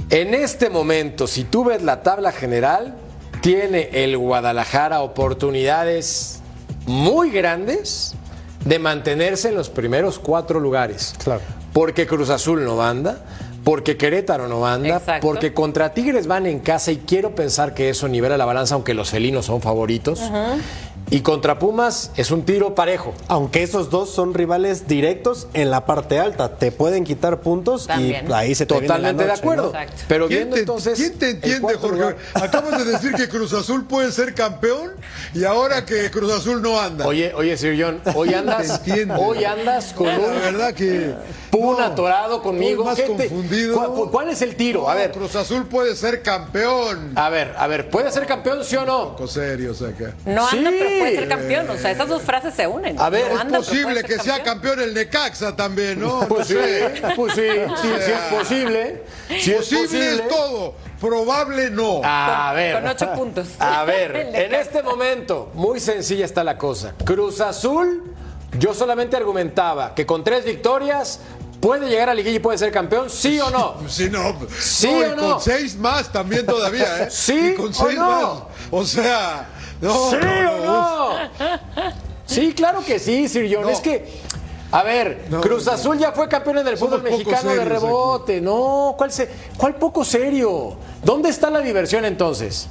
en este momento, si tú ves la tabla general, tiene el Guadalajara oportunidades muy grandes de mantenerse en los primeros cuatro lugares. Claro. Porque Cruz Azul no anda, porque Querétaro no anda, Exacto. porque contra Tigres van en casa y quiero pensar que eso nivela la balanza, aunque los felinos son favoritos. Y contra Pumas es un tiro parejo. Aunque esos dos son rivales directos en la parte alta, te pueden quitar puntos También. y ahí se te viene la Totalmente de noche, acuerdo. Pero ¿Quién viendo te, entonces. ¿Quién te entiende, Jorge? lugar- [LAUGHS] Acabas de decir que Cruz Azul puede ser campeón y ahora que Cruz Azul no anda. Oye, oye, Sir John, hoy Te andas, hoy andas con La un verdad que. pun no, atorado conmigo. más ¿Qué te- confundido. ¿Cuál, cuál es el tiro? A ver, Cruz Azul puede ser campeón. a ver, a ver, ¿puede ser campeón, sí o no? Poco serio, o sea que. No anda, Sí. Puede ser campeón. O sea, esas dos frases se unen. A ver, es Posible que sea campeón el Necaxa también, ¿no? Pues sí, sé. pues sí, sí, sí es posible. Sí es Posible posible. es todo, probable no. A Con- ver. con ocho puntos. A [LAUGHS] ver, en este momento, muy sencilla está la cosa. Cruz Azul, yo solamente argumentaba que con tres victorias puede llegar a liguilla y puede ser campeón, ¿sí o no? Sí, no. ¿Sí no, o y no? con seis más también todavía, ¿eh? ¿Sí Y con o seis no? más. O sea, no. ¿Sí no, o no. Sí, claro que sí, Sir John. No. Es que, a ver, Cruz. Azul ya fue campeón en el Somos fútbol mexicano de rebote. No, ¿cuál, se, ¿cuál poco serio? ¿Dónde está la diversión entonces?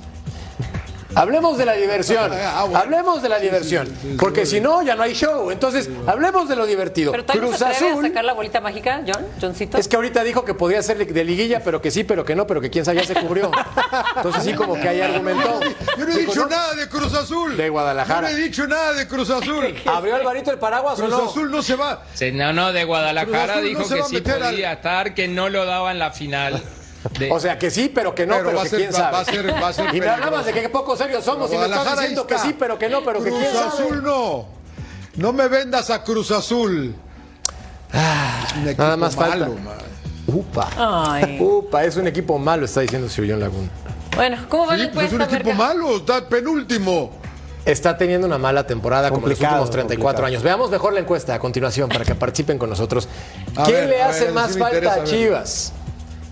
Hablemos de la diversión. Ah, bueno. Hablemos de la diversión. Porque si no, ya no hay show. Entonces, hablemos de lo divertido. Pero Cruz se atreve Azul. a sacar la bolita mágica, John, Johncito. Es que ahorita dijo que podía ser de- liguilla, pero que sí, pero que no, pero que quién sabe, ya se cubrió. Entonces sí, como que ahí argumentó. Yo no he dicho nada de Cruz Azul. De Guadalajara. Yo no he dicho nada de Cruz [LAUGHS] Azul. ¿Abrió Alvarito el paraguas o Cruz no? Azul no se va. No, no, de Guadalajara dijo que sí podía estar, que no lo daba en la final. De- O sea, que sí, pero que no, Pero pero, va que ser- quién va- sabe. va a ser- va a ser y me hablabas de que poco serios somos y me estás diciendo que sí, pero que no, pero que Cruz quién sabe. Azul no. No me vendas a Cruz Azul. Es un equipo nada más falta. malo, man. Upa. Ay. Upa, es un equipo malo, está diciendo John Laguna. Bueno, ¿cómo va Sí, la pues es un equipo malo, está penúltimo. Está teniendo una mala temporada como en los Complicado, últimos 34 complicado. años. Veamos mejor la encuesta a continuación para que participen con nosotros. A ¿Quién ver, le hace ver, más sí falta interesa a. Chivas?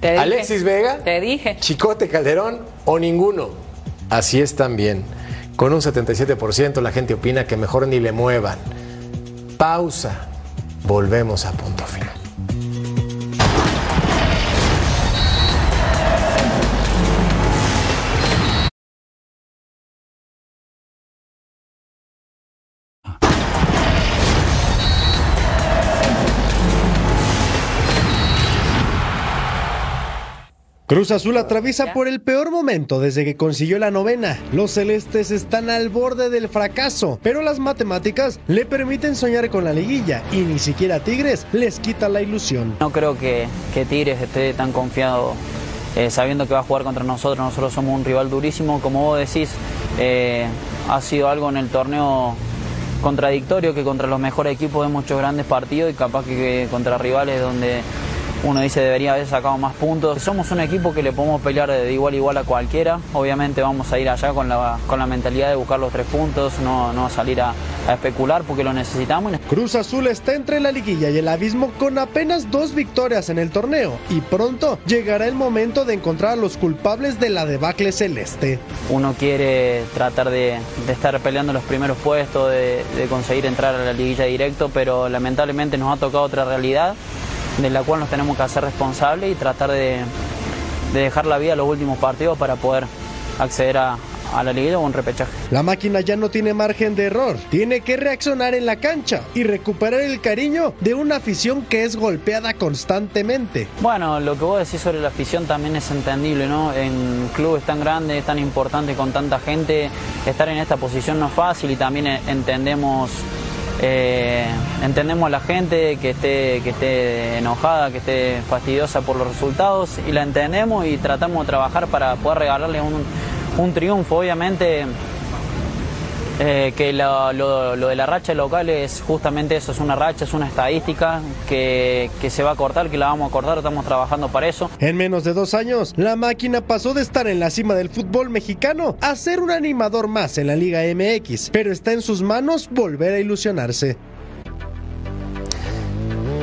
Te dije. ¿Alexis Vega? Te dije. ¿Chicote Calderón o ninguno? Así es también. Con un 77% la gente opina que mejor ni le muevan. Pausa. Volvemos a punto final. Cruz Azul atraviesa por el peor momento desde que consiguió la novena. Los celestes están al borde del fracaso, pero las matemáticas le permiten soñar con la liguilla y ni siquiera Tigres les quita la ilusión. No creo que, que Tigres esté tan confiado eh, sabiendo que va a jugar contra nosotros. Nosotros somos un rival durísimo, como vos decís, eh, ha sido algo en el torneo contradictorio que contra los mejores equipos hemos hecho grandes partidos y capaz que, que contra rivales donde uno dice debería haber sacado más puntos. Somos un equipo que le podemos pelear de igual a igual a cualquiera. Obviamente vamos a ir allá con la, con la mentalidad de buscar los tres puntos, no, no salir a, a especular porque lo necesitamos. Cruz Azul está entre la liguilla y el abismo con apenas dos victorias en el torneo y pronto llegará el momento de encontrar a los culpables de la debacle celeste. Uno quiere tratar de, de estar peleando los primeros puestos, de, de conseguir entrar a la liguilla directo, pero lamentablemente nos ha tocado otra realidad de la cual nos tenemos que hacer responsables y tratar de, de dejar la vida a los últimos partidos para poder acceder a, a la liguilla o un repechaje. La máquina ya no tiene margen de error, tiene que reaccionar en la cancha y recuperar el cariño de una afición que es golpeada constantemente. Bueno, lo que vos decís sobre la afición también es entendible, ¿no? En clubes tan grandes, tan importantes, con tanta gente, estar en esta posición no es fácil y también entendemos eh, entendemos a la gente que esté, que esté enojada, que esté fastidiosa por los resultados y la entendemos y tratamos de trabajar para poder regalarle un, un triunfo. Obviamente eh, que lo, lo, de la racha local es justamente eso, es una racha, es una estadística que, que, se va a cortar, que la vamos a cortar, estamos trabajando para eso. En menos de dos años, la máquina pasó de estar en la cima del fútbol mexicano a ser un animador más en la Liga MX, pero está en sus manos volver a ilusionarse.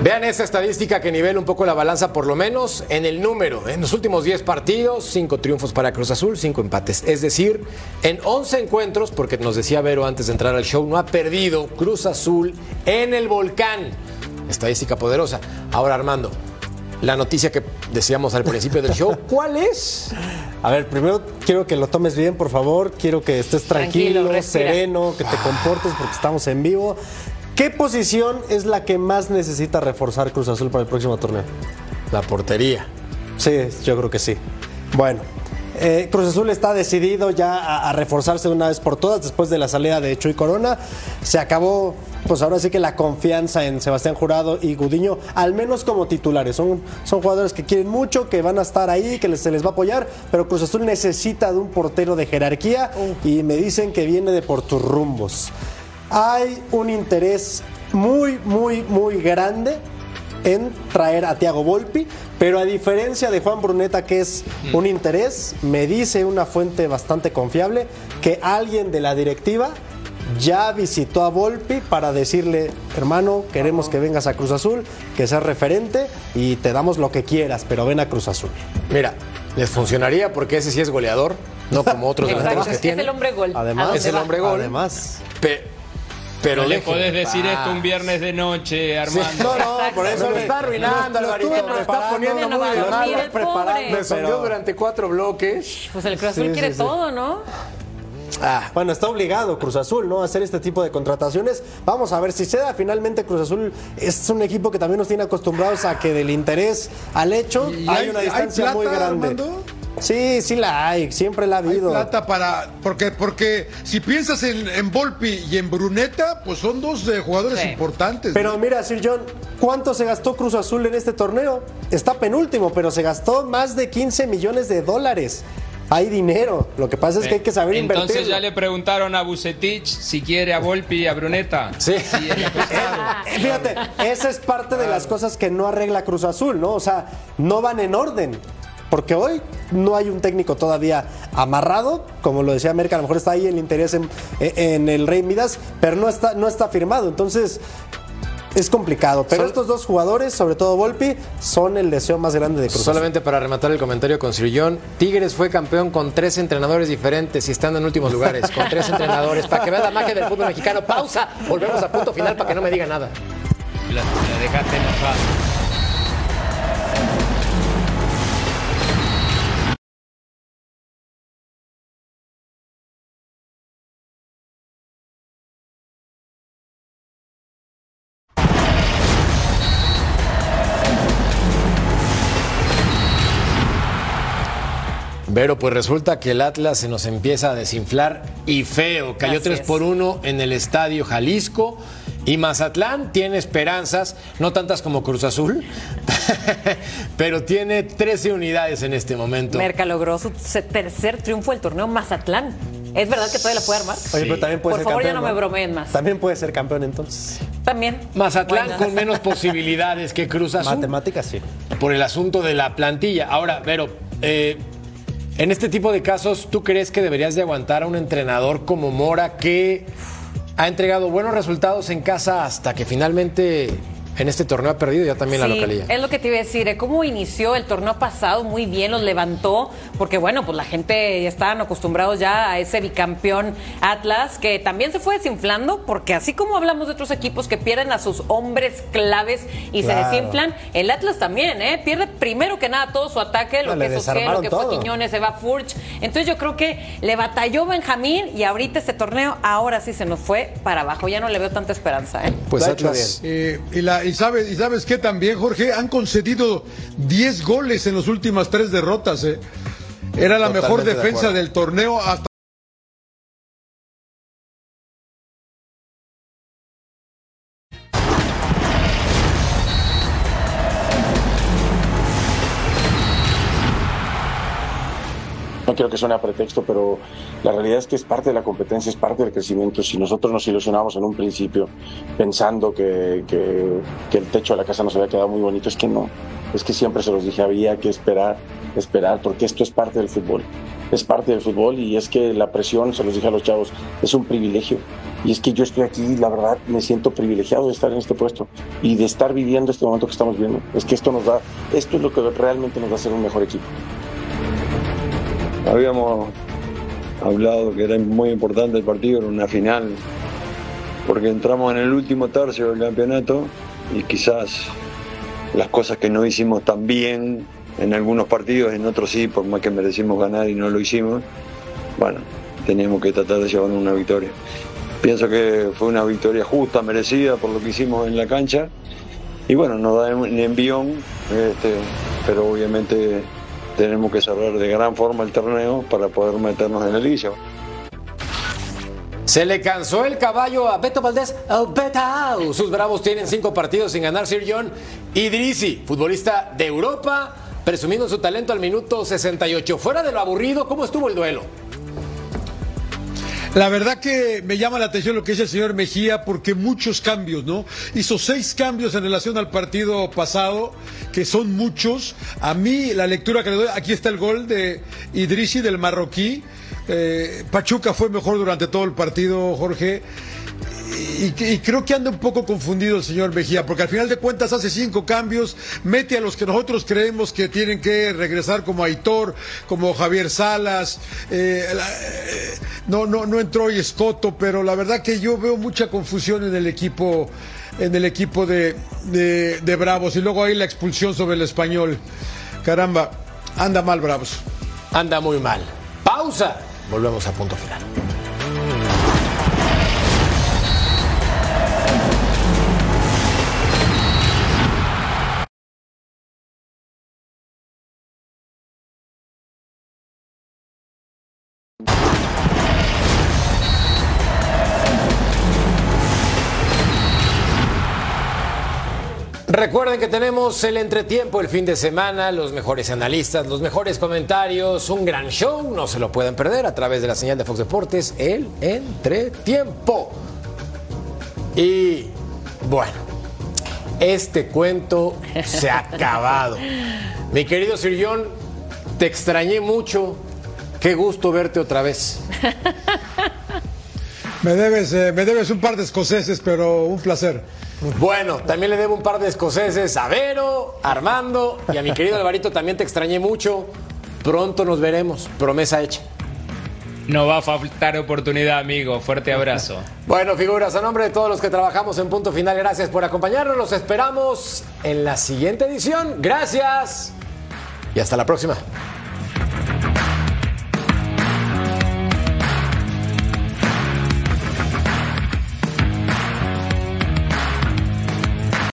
Vean esa estadística que nivela un poco la balanza, por lo menos en el número. En los últimos 10 partidos, 5 triunfos para Cruz Azul, 5 empates. Es decir, en 11 encuentros, porque nos decía Vero antes de entrar al show, no ha perdido Cruz Azul en el volcán. Estadística poderosa. Ahora, Armando, la noticia que decíamos al principio del show, [LAUGHS] ¿cuál es? A ver, primero quiero que lo tomes bien, por favor. Quiero que estés tranquilo, tranquilo sereno, que te comportes porque estamos en vivo. ¿Qué posición es la que más necesita reforzar Cruz Azul para el próximo torneo? La portería. Sí, yo creo que sí. Bueno, eh, Cruz Azul está decidido ya a, a, reforzarse una vez por todas después de la salida de Chuy Corona. Se acabó, pues ahora sí que la confianza en Sebastián Jurado y Gudiño, al menos como titulares. Son, son jugadores que quieren mucho, que van a estar ahí, que les, se les va a apoyar, pero Cruz Azul necesita de un portero de jerarquía y me dicen que viene de por tus rumbos hay un interés muy, muy, muy grande en traer a Tiago Volpi, pero a diferencia de Juan Bruneta, que es un interés, me dice una fuente bastante confiable que alguien de la directiva ya visitó a Volpi para decirle, hermano, queremos que vengas a Cruz Azul, que seas referente y te damos lo que quieras, pero ven a Cruz Azul. Mira, les funcionaría porque ese sí es goleador, no como otros [LAUGHS] delanteros que tiene. Es el hombre gol. Además, es el hombre gol. Además. Pe pero no le podés decir esto un viernes de noche, Armando. Sí, no, no, por eso lo está arruinando, Alvarito. Me está poniendo muy mal preparando. Me sonrió durante cuatro bloques. Pues el Cruz Azul sí, quiere sí, todo, ¿no? Ah. Bueno, está obligado Cruz Azul, ¿no? A hacer este tipo de contrataciones. Vamos a ver si se da. Finalmente Cruz Azul es un equipo que también nos tiene acostumbrados a que del interés al hecho hay, hay, una distancia ¿hay plata, muy grande. Armando? Sí, sí la hay, siempre la ha habido. Hay plata para. Porque, porque si piensas en, en Volpi y en Bruneta, pues son dos eh, jugadores sí. importantes. Pero ¿no? mira, Sir John, ¿cuánto se gastó Cruz Azul en este torneo? Está penúltimo, pero se gastó más de 15 millones de dólares. Hay dinero, lo que pasa es que hay que saber invertir. Entonces ya le preguntaron a Bucetich si quiere a Volpi y a Bruneta. Sí. sí [LAUGHS] Fíjate, esa es parte de las cosas que no arregla Cruz Azul, ¿no? O sea, no van en orden. Porque hoy no hay un técnico todavía amarrado, como lo decía América, a lo mejor está ahí el interés en, en el Rey Midas, pero no está, no está firmado. Entonces, es complicado. Pero Sol estos dos jugadores, sobre todo Volpi, son el deseo más grande de Cruz. Solamente para rematar el comentario con Sirillón, Tigres fue campeón con tres entrenadores diferentes y estando en últimos lugares, con tres [LAUGHS] entrenadores. Para que vean la magia del fútbol mexicano. Pausa. Volvemos a punto final para que no me diga nada. La, la dejaste enojada. Vero, pues resulta que el Atlas se nos empieza a desinflar y feo. Cayó Así 3 es. por 1 en el Estadio Jalisco. Y Mazatlán tiene esperanzas, no tantas como Cruz Azul, [LAUGHS] pero tiene 13 unidades en este momento. Merca logró su tercer triunfo del torneo Mazatlán. ¿Es verdad que todavía la puede armar? Oye, pero también puede Por ser favor, ya no me bromeen más. También puede ser campeón entonces. También. Mazatlán Bueno. con menos posibilidades que Cruz Azul. Matemáticas sí. por el asunto de la plantilla. Ahora, Vero, eh, en este tipo de casos, ¿tú crees que deberías de aguantar a un entrenador como Mora que ha entregado buenos resultados en casa hasta que finalmente en este torneo ha perdido ya también la Sí, localía? Es lo que te iba a decir, ¿eh? cómo inició el torneo pasado, muy bien, los levantó, porque bueno, pues la gente ya estaban acostumbrados ya a ese bicampeón Atlas, que también se fue desinflando, porque así como hablamos de otros equipos que pierden a sus hombres claves y Claro. se desinflan, el Atlas también, ¿eh? Pierde primero que nada todo su ataque, lo No, le que es Ossiel, lo que todo. fue Quiñones, se va Furch. Entonces yo creo que le batalló Benjamín y ahorita este torneo, ahora sí se nos fue para abajo, ya no le veo tanta esperanza, ¿eh? Pues Atlas. Eh, y, la- y sabes, y sabes qué también, Jorge, han concedido 10 goles en las últimas tres derrotas. eh. Era la mejor Totalmente defensa del torneo hasta quiero que suene a pretexto, pero la realidad es que es parte de la competencia, es parte del crecimiento. Si nosotros nos ilusionamos en un principio pensando que, que- el techo de la casa nos había quedado muy bonito, es que no. Es que siempre se los dije, había que esperar, esperar, porque esto es parte del fútbol. Es parte del fútbol y es que la presión, se los dije a los chavos, es un privilegio. Y es que yo estoy aquí, la verdad, me siento privilegiado de estar en este puesto y de estar viviendo este momento que estamos viviendo. Es que esto nos da, esto es lo que realmente nos va a hacer un mejor equipo. Habíamos hablado que era muy importante el partido, era una final, porque entramos en el último tercio del campeonato y quizás las cosas que no hicimos tan bien en algunos partidos, en otros sí, por más que merecimos ganar y no lo hicimos, bueno, teníamos que tratar de llevarnos una victoria. Pienso que fue una victoria justa, merecida por lo que hicimos en la cancha y bueno, nos da un envión, este, pero obviamente tenemos que cerrar de gran forma el torneo para poder meternos en el liguilla. Se le cansó el caballo a Beto Valdés. Oh, Beto. Sus bravos tienen cinco partidos sin ganar Sir John Idrisi, futbolista de Europa, presumiendo su talento al minuto 68. Fuera de lo aburrido, ¿cómo estuvo el duelo? La verdad que me llama la atención lo que dice el señor Mejía porque muchos cambios, ¿no? Hizo seis cambios en relación al partido pasado, que son muchos. A mí la lectura que le doy, aquí está el gol de Idrisi del marroquí. Eh, Pachuca fue mejor durante todo el partido, Jorge. Y, creo que anda un poco confundido el señor Mejía, porque al final de cuentas hace cinco cambios, mete a los que nosotros creemos que tienen que regresar, como Aitor, como Javier Salas, eh, eh, no, no, no entró hoy Escoto, pero la verdad que yo veo mucha confusión en el equipo, en el equipo de, de- de Bravos, y luego ahí la expulsión sobre el español. Caramba, anda mal Bravos. Anda muy mal. Pausa. Volvemos a punto final. Recuerden que tenemos el entretiempo el fin de semana, los mejores analistas, los mejores comentarios, un gran show, no se lo pueden perder a través de la señal de Fox Deportes, el entretiempo. Y bueno, este cuento se ha [LAUGHS] acabado. Mi querido Sir John, te extrañé mucho. Qué gusto verte otra vez. [LAUGHS] Me debes, eh, me debes un par de escoceses, pero un placer. Bueno, también le debo un par de escoceses a Vero, a Armando y a mi querido Alvarito también te extrañé mucho. Pronto nos veremos, promesa hecha. No va a faltar oportunidad, amigo. Fuerte abrazo. Bueno, figuras, a nombre de todos los que trabajamos en Punto Final, gracias por acompañarnos. Los esperamos en la siguiente edición. Gracias y hasta la próxima.